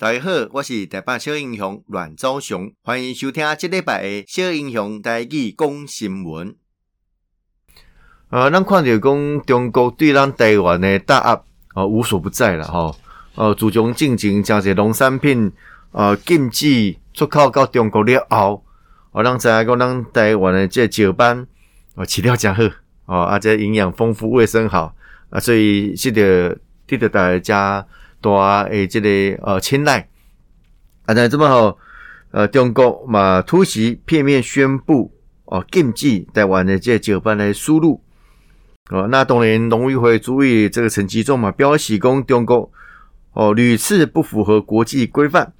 大家好，我是台北小英雄阮昭雄，欢迎收听这礼拜的小英雄台语讲新闻。呃，咱看到讲中国对咱台湾的打压，呃，无所不在了哈。呃，自从进前将这农产品呃禁止出口到中国了后，呃，让知影讲咱台湾的这石斑呃饲料真好，哦，啊，这营养丰富，卫生好，啊，所以是得得大家。大诶，这个呃青睐，啊，那这么好，呃，中国嘛突袭片面宣布哦禁止台湾的这石斑来输入，哦，那当然农委会主委这个陈吉仲嘛表示讲中国哦屡次不符合国际规范，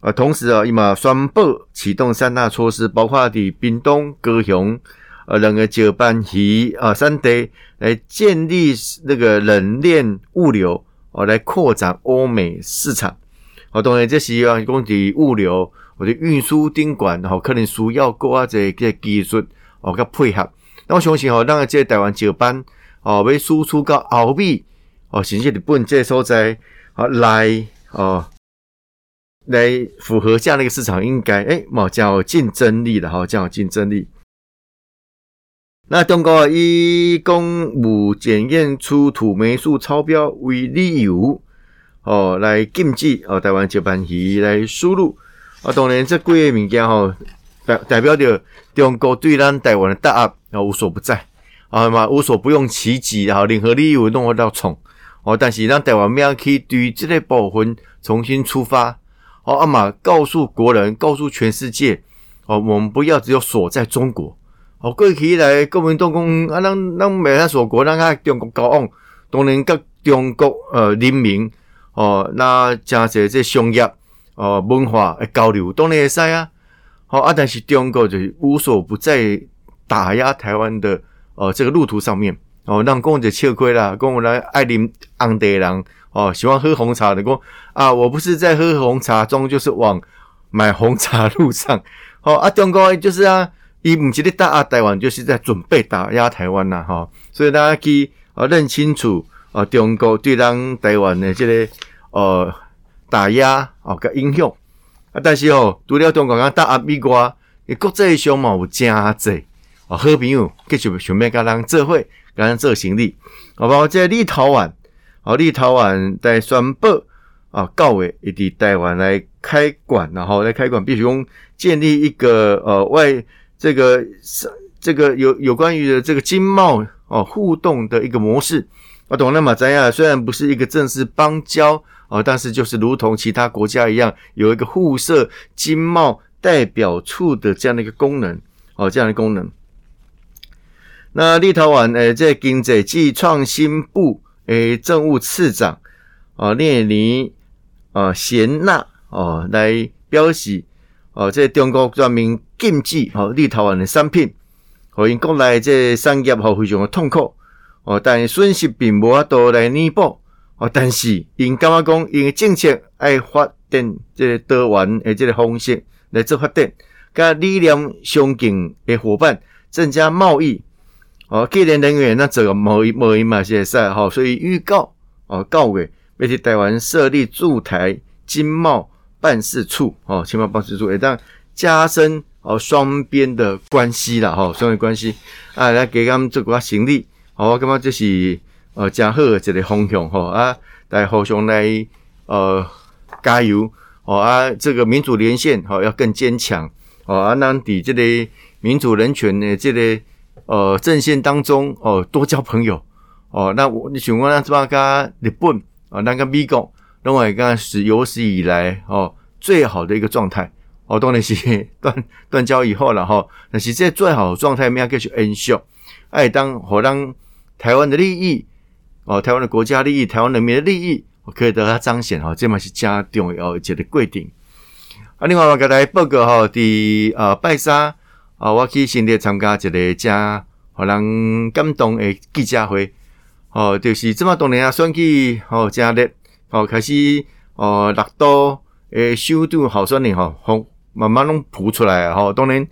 啊，同时啊，伊嘛宣布启动三大措施，包括伫屏东、高雄呃两个石斑鱼啊三地来建立那个冷链物流。哦，来扩展欧美市场。哦，当然这是要讲的物流或者运输顶管，吼，可能需要各啊这个技术哦，佮配合。那我相信吼，咱个这台湾石斑哦，要输出到欧美哦，甚至日本这所在哦来哦，来符合这样的一个市场，应该诶，冇较有竞争力的哈，较有竞争力。那中国以公务检验出土霉素超标为理由，哦，来禁止哦台湾石斑鱼来输入。啊，当然这几个物件吼代代表着中国对咱台湾的打压啊无所不在啊嘛无所不用其极啊，任何理由弄得到冲哦。但是咱台湾要去对这个部分重新出发哦，啊嘛告诉国人，告诉全世界哦，我们不要只有锁在中国。哦，过去以来，国民党讲啊，咱咱未遐锁国，咱甲中国交往，当然甲中国呃人民哦，那加些这商业哦文化的交流，当然会使啊。好啊，但是中国就是无所不在打压台湾的呃这个路途上面哦，让讲者吃亏啦，讲我来爱啉红茶人哦，喜欢喝红茶的讲啊，我不是在喝红茶中，就是往买红茶路上。好啊，中国就是啊。伊毋是咧打压台湾，就是在准备打压台湾呐，哈！所以大家去啊认清楚，啊，中国对咱台湾的这个呃打压哦个影响啊，但是哦，除了中国讲打压美国，伊国际上嘛有真济啊好朋友，继续想要甲咱做伙，甲咱做生意，好包括这立陶宛，哦，立陶宛在宣布啊，告位以及台湾来开馆，然后来开馆，必须讲建立一个呃外。这个是这个有有关于的这个经贸哦互动的一个模式，我懂了马赞亚虽然不是一个正式邦交哦，但是就是如同其他国家一样，有一个互设经贸代表处的这样的一个功能哦，这样的功能。那立陶宛诶，在经济暨创新部诶政务次长啊列尼啊贤纳哦来表示。哦，这中国专门禁止哦，立陶宛的产品，互因国内这产业吼非常的痛苦哦，但损失并无法度来弥补哦，但是因感觉讲，因政策爱发展这个多元的这个方式来做发展，甲理念相近的伙伴增加贸易哦，技能人员那这个贸易贸易嘛是会使吼，所以预告哦，告月要去台湾设立驻台经贸。办事处哦，经贸办事处，会当加深哦双边的关系啦，哈，双边关系啊，来给他们做个行李，好，我感觉这是呃真好的一个方向，哈啊，来互相来呃加油，哦啊，这个民主连线哦要更坚强，哦啊，咱伫这个民主人权的这个呃阵线当中哦多交朋友，哦，那我你想讲咱怎么甲日本啊，那个美国？认为刚是有史以来哦最好的一个状态哦，当然是断断交以后了哈。但是这最好的状态，我们要继续延续。哎，当好当台湾的利益哦，台湾的国家利益，台湾人民的利益，我可以得到彰显哈。这嘛是加重要一个规定。啊，另外我给大家报告哈，第呃拜沙啊，我去新店参加一个加让人感动的记者会哦，就是这么多年啊，选举哦加热。哦，开始哦，六都诶，首都候选人吼，吼慢慢拢浮出来啊！吼，当然，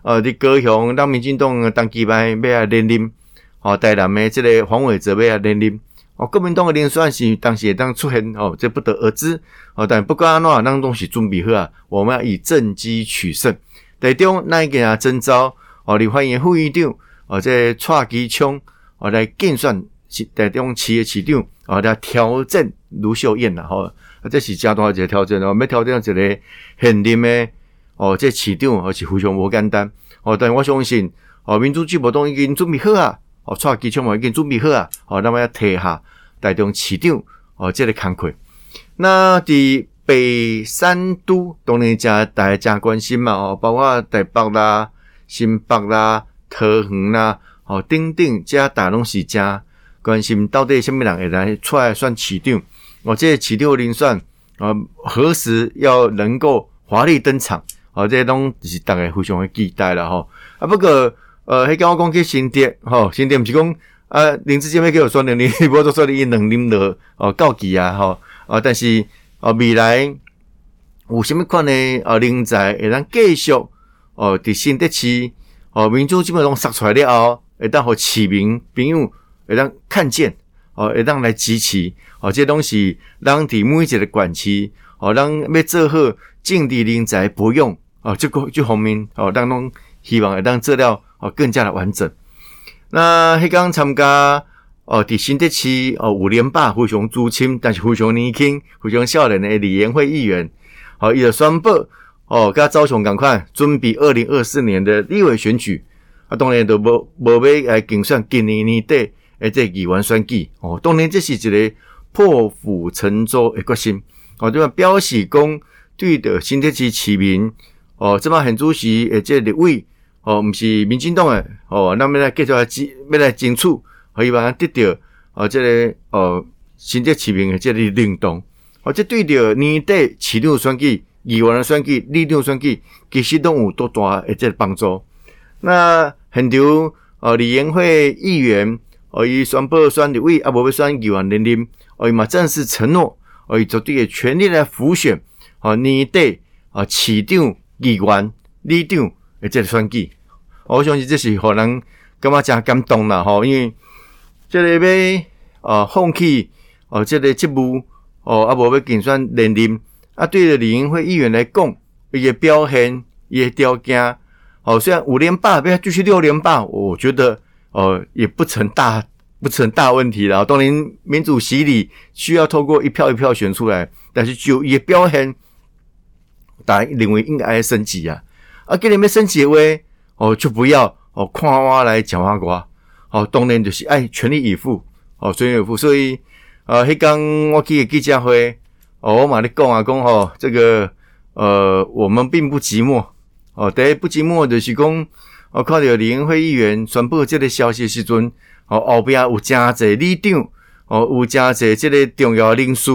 呃，伫高雄，当民进党当期摆要来连任，吼，台南诶，即个黄伟哲要来连任，哦，国民党诶连选是当时会当出现哦，这不得而知哦。但不管安怎，咱都是准备好啊，我们要以政绩取胜。台中那一个啊征召哦，立法院副院长哦，这蔡其昌哦来竞选台中市的市长哦，来挑战卢秀燕啦吼，啊，这是加大一个挑战哦，要挑战一个现任的哦，这市长也是非常无简单哦。但我相信哦，民主进步党已经准备好啊。哦，蔡其昌嘛已经准备好啊！哦，那么要提下台中市长哦，这个工作。那伫北三都当然加大家加关心嘛！哦，包括台北啦、新北啦、桃园啦，哦，等等加大拢是加关心，到底什么人会来出来选市长？哦，这个市长遴选啊，何时要能够华丽登场？哦，这拢是大家非常的期待了哈！啊，不过。呃，迄刚我讲去新店，吼，新店毋是讲啊，林志坚要叫我选能力，无做说你能力的哦，告急啊，吼，啊，但是哦，未来有啥物款呢？哦，人才会当继续哦，伫新德市哦，民主基本上杀出来了后，会当互市民朋友会当看见，哦，会当来支持，哦，这东西让伫每一个管区，哦，让要做好政治人才不用，哦，这个这方面，哦，当拢希望会当做了。哦，更加的完整。那迄刚参加哦，伫新德市哦五连霸非常资深，但是非常年轻、非常少年的李延惠议员，哦，伊就宣布哦，甲昭雄赶快准备二零二四年的立委选举。啊，当然都无无要来竞选今年年底诶这议员选举。哦，当然这是一个破釜沉舟的决心。哦，对吧？表示讲对的新德市市民哦，这么很主席诶这立委。哦，毋是民进党诶，哦，那么来继续来争，要来争取，可以把它得到哦，这个哦，新德市民诶这个认同，哦，这对着年底市长选举、议员选举、里长选举，其实都有多大诶这个帮助。那很多哦，李延惠议员哦，伊宣布选立委，啊，无要选议员连任，哦，伊嘛正式承诺，哦，伊绝对会全力来辅选，哦，年底啊，市长、议员、里长诶这个选举。我相信这是互人感觉真感动啦吼，因为这个要呃放弃哦，这个职务哦，啊无要竞选连任啊，对着李英辉议员来讲，伊个表现伊个条件哦，虽然五连霸不要继续六连霸，我觉得哦也不成大不成大问题啦。当然民主洗礼需要透过一票一票选出来，但是就伊个表现，大家认为应该升级啊，啊，给你们升级的话。哦，就不要哦，看我来讲话瓜，哦，当然就是爱全力以赴，哦，全力以赴。所以，呃，迄刚我去记者会，哦，我嘛咧讲啊讲吼，这个呃，我们并不寂寞，哦，第一不寂寞就是讲，我看到李延惠议员宣布这个消息时阵，哦，后边有真侪里长，哦，有真侪这个重要人士，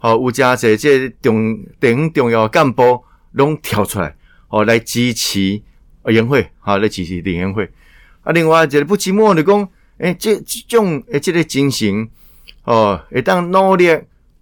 哦，有真侪这个重等重要干部拢跳出来，哦，来支持。延惠，好来支持李延惠。啊，另外一个不寂寞的讲，诶、这这种诶，这个精神，哦，会当努力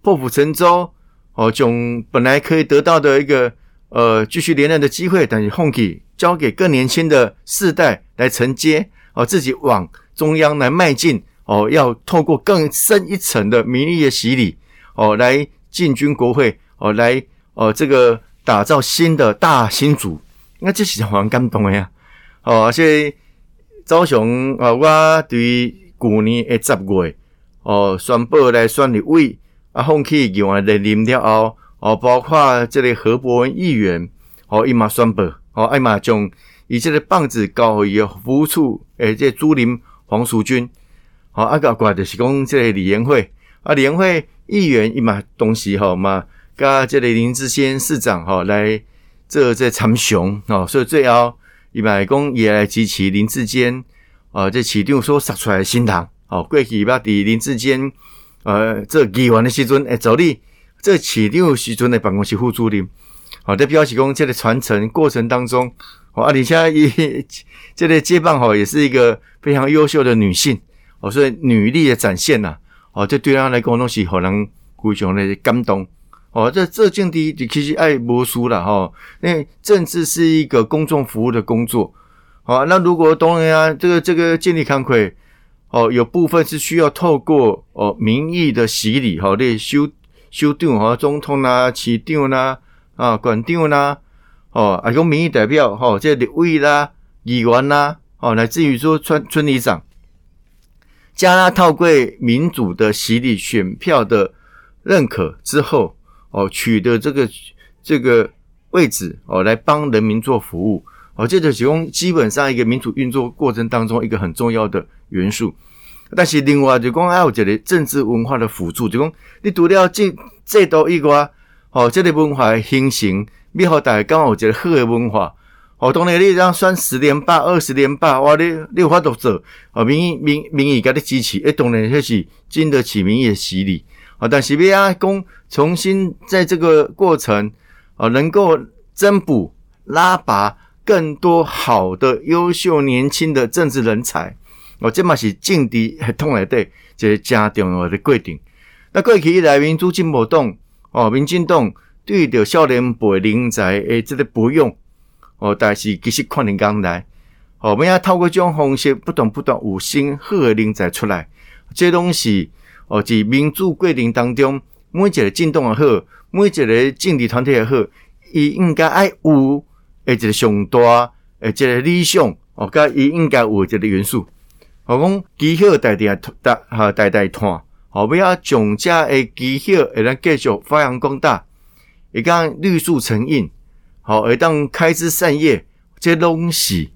破釜沉舟，哦，将本来可以得到的一个呃继续连任的机会，但是放弃，交给更年轻的世代来承接，哦，自己往中央来迈进，哦，要透过更深一层的民意的洗礼，哦，来进军国会，哦，来哦这个打造新的大新主。那这是让人感动的呀！哦，所以昭雄啊，我对去年的十月哦，宣布来选立委啊，放弃议员的任了后，哦，包括这个何博文议员哦，伊嘛宣布哦，伊嘛将以这个棒子交予伊的副处诶，这主任黄淑君哦，啊个怪就是讲这个李延惠啊，李延惠议员伊嘛东西吼嘛，甲这个林志坚市长吼来做。这在参雄哦，所以最后伊嘛讲也来支持林志坚啊，这市长所杀出来的新人哦，过去捌伫林志坚呃这议员的时阵诶，助理这市长时阵的办公室副主任，好，这表示讲这个传承过程当中，哦，啊，而且伊这个接棒吼，也是一个非常优秀的女性哦，所以女力的展现呐，哦，这对她来讲都是可能非常的感动。哦，这这境地其实爱无输了哈，因为政治是一个公众服务的工作。好，那如果东南亚，这个这个建立慷慨，哦，有部分是需要透过哦民意的洗礼，哈，你首首长哈，总统啦、市长啦、啊县长啦，哦，啊，用民意代表，哈，这立委啦、议员啦，哦，乃至于说村村里长，加拉透过民主的洗礼、选票的认可之后，哦，取得这个这个位置，哦，来帮人民做服务。哦，这就是基本上一个民主运作过程当中一个很重要的元素，但是另外就讲还有一个政治文化的辅助，就讲你除了这制度以外，哦，这个文化的形成，你好大家刚好有一个好的文化，哦，当然你这样算十连霸、二十连霸，哇，你你有法度做，哦，民意民民意给你支持，诶，当然那是经得起民意的洗礼，哦，但是要讲重新在这个过程，哦，能够增补拉拔。更多好的、优秀、年轻的政治人才，哦，这嘛是政治系统内底一个加重要的规定。那过去以来，民主进步党哦，民进党对着少年辈人才诶，这个不用哦，但是其实看年刚来，哦，我们要透过这种方式，不断不断有新好诶人才出来。这东西哦，伫民主过程当中，每一个政党也好，每一个政治团体也好，伊应该爱有。诶，一个上大诶，一个理想哦，甲伊应该有一个元素。我讲基晓代代代哈代代传，好，不要将这诶基晓会当继续发扬光大，会当绿树成荫，好，会当开枝散叶，这拢是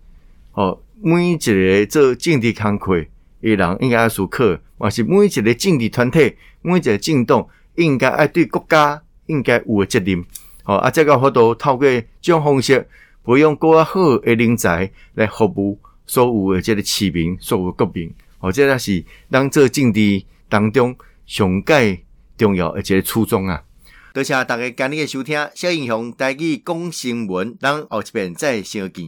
哦，每一个做政治工作诶人应该要熟课，还是每一个政治团体，每一个政党应该爱对国家应该有诶责任。好啊，这个好多透过这种方式，培养更好诶人才来服务所有诶这个市民、所有国民。哦，这个是咱做政治当中上界重要诶一个初衷啊！多谢大家今日的收听，小英雄带去讲新闻，咱后一遍再相见。